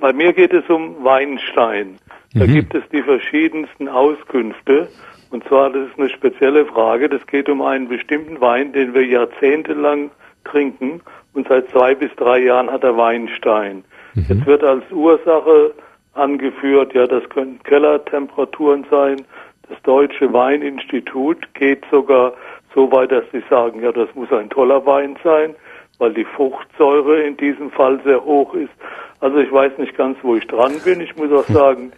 bei mir geht es um Weinstein. Da mhm. gibt es die verschiedensten Auskünfte. Und zwar, das ist eine spezielle Frage. Das geht um einen bestimmten Wein, den wir jahrzehntelang trinken. Und seit zwei bis drei Jahren hat er Weinstein. Mhm. Jetzt wird als Ursache angeführt, ja, das können Kellertemperaturen sein. Das Deutsche Weininstitut geht sogar so weit, dass sie sagen, ja, das muss ein toller Wein sein, weil die Fruchtsäure in diesem Fall sehr hoch ist. Also ich weiß nicht ganz, wo ich dran bin. Ich muss auch sagen,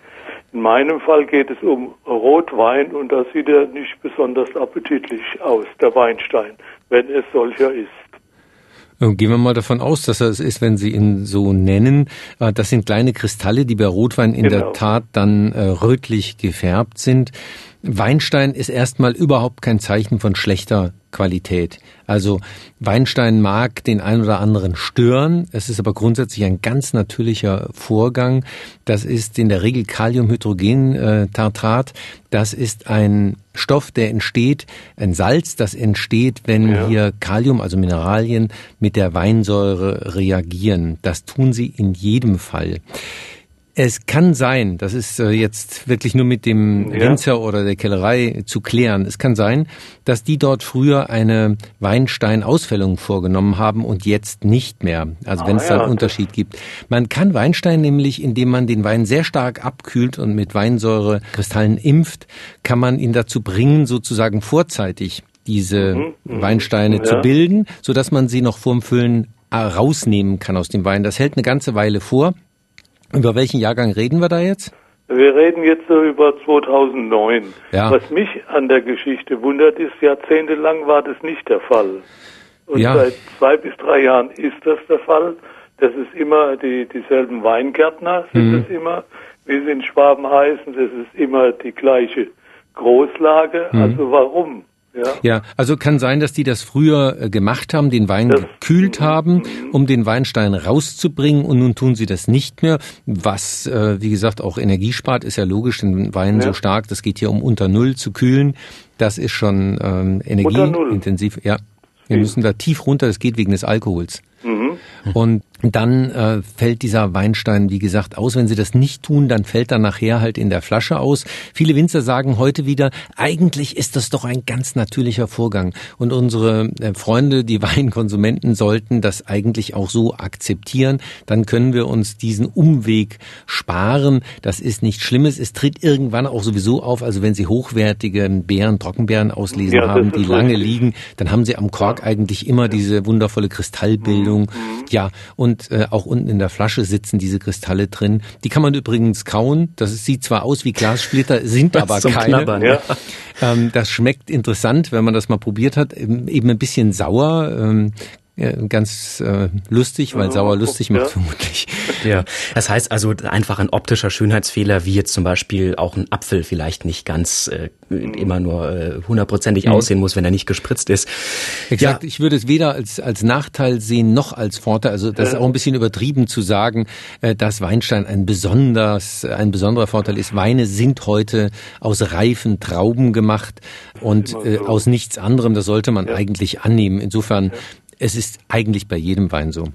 in meinem Fall geht es um Rotwein und da sieht er nicht besonders appetitlich aus, der Weinstein, wenn es solcher ist. Äh, gehen wir mal davon aus, dass er es ist, wenn Sie ihn so nennen. Äh, das sind kleine Kristalle, die bei Rotwein in genau. der Tat dann äh, rötlich gefärbt sind. Weinstein ist erstmal überhaupt kein Zeichen von schlechter Qualität. Also Weinstein mag den ein oder anderen stören. Es ist aber grundsätzlich ein ganz natürlicher Vorgang. Das ist in der Regel Kaliumhydrogentartrat. Das ist ein Stoff, der entsteht, ein Salz, das entsteht, wenn ja. hier Kalium, also Mineralien, mit der Weinsäure reagieren. Das tun sie in jedem Fall. Es kann sein, das ist äh, jetzt wirklich nur mit dem ja. Winzer oder der Kellerei zu klären. Es kann sein, dass die dort früher eine Weinstein-Ausfällung vorgenommen haben und jetzt nicht mehr. Also ah, wenn es da einen Unterschied gibt. Man kann Weinstein nämlich, indem man den Wein sehr stark abkühlt und mit Weinsäurekristallen impft, kann man ihn dazu bringen, sozusagen vorzeitig diese mhm, mhm. Weinsteine ja. zu bilden, so dass man sie noch vorm Füllen äh, rausnehmen kann aus dem Wein. Das hält eine ganze Weile vor. Über welchen Jahrgang reden wir da jetzt? Wir reden jetzt so über 2009. Ja. Was mich an der Geschichte wundert, ist, jahrzehntelang war das nicht der Fall. Und ja. seit zwei bis drei Jahren ist das der Fall. Das ist immer die, dieselben Weingärtner sind mhm. es immer, wie sie in Schwaben heißen. Das ist immer die gleiche Großlage. Mhm. Also warum? Ja. ja, also kann sein, dass die das früher äh, gemacht haben, den Wein das, gekühlt haben, um den Weinstein rauszubringen und nun tun sie das nicht mehr, was, äh, wie gesagt, auch Energie spart, ist ja logisch, den Wein ja. so stark, das geht hier um unter Null zu kühlen, das ist schon ähm, energieintensiv. Ja, wir müssen da tief runter, das geht wegen des Alkohols. Mhm. Und dann äh, fällt dieser Weinstein, wie gesagt, aus. Wenn sie das nicht tun, dann fällt er nachher halt in der Flasche aus. Viele Winzer sagen heute wieder, eigentlich ist das doch ein ganz natürlicher Vorgang. Und unsere äh, Freunde, die Weinkonsumenten, sollten das eigentlich auch so akzeptieren. Dann können wir uns diesen Umweg sparen. Das ist nichts Schlimmes. Es tritt irgendwann auch sowieso auf. Also wenn Sie hochwertige Beeren, Trockenbeeren auslesen ja, haben, die lange liegen, dann haben Sie am Kork eigentlich immer diese wundervolle Kristallbildung. Mhm. Ja, und äh, auch unten in der Flasche sitzen diese Kristalle drin. Die kann man übrigens kauen. Das sieht zwar aus wie Glassplitter, sind aber keine. Knabbern, ja. ähm, das schmeckt interessant, wenn man das mal probiert hat. Eben ein bisschen sauer. Ähm, ganz äh, lustig, weil sauer lustig macht ja. vermutlich. Ja, das heißt also einfach ein optischer Schönheitsfehler, wie jetzt zum Beispiel auch ein Apfel vielleicht nicht ganz äh, immer nur äh, hundertprozentig mhm. aussehen muss, wenn er nicht gespritzt ist. Exakt, ja. ich würde es weder als, als Nachteil sehen noch als Vorteil. Also das ist auch ein bisschen übertrieben zu sagen, äh, dass Weinstein ein besonders, ein besonderer Vorteil ist. Weine sind heute aus reifen Trauben gemacht und äh, aus nichts anderem. Das sollte man ja. eigentlich annehmen. Insofern es ist eigentlich bei jedem Wein so.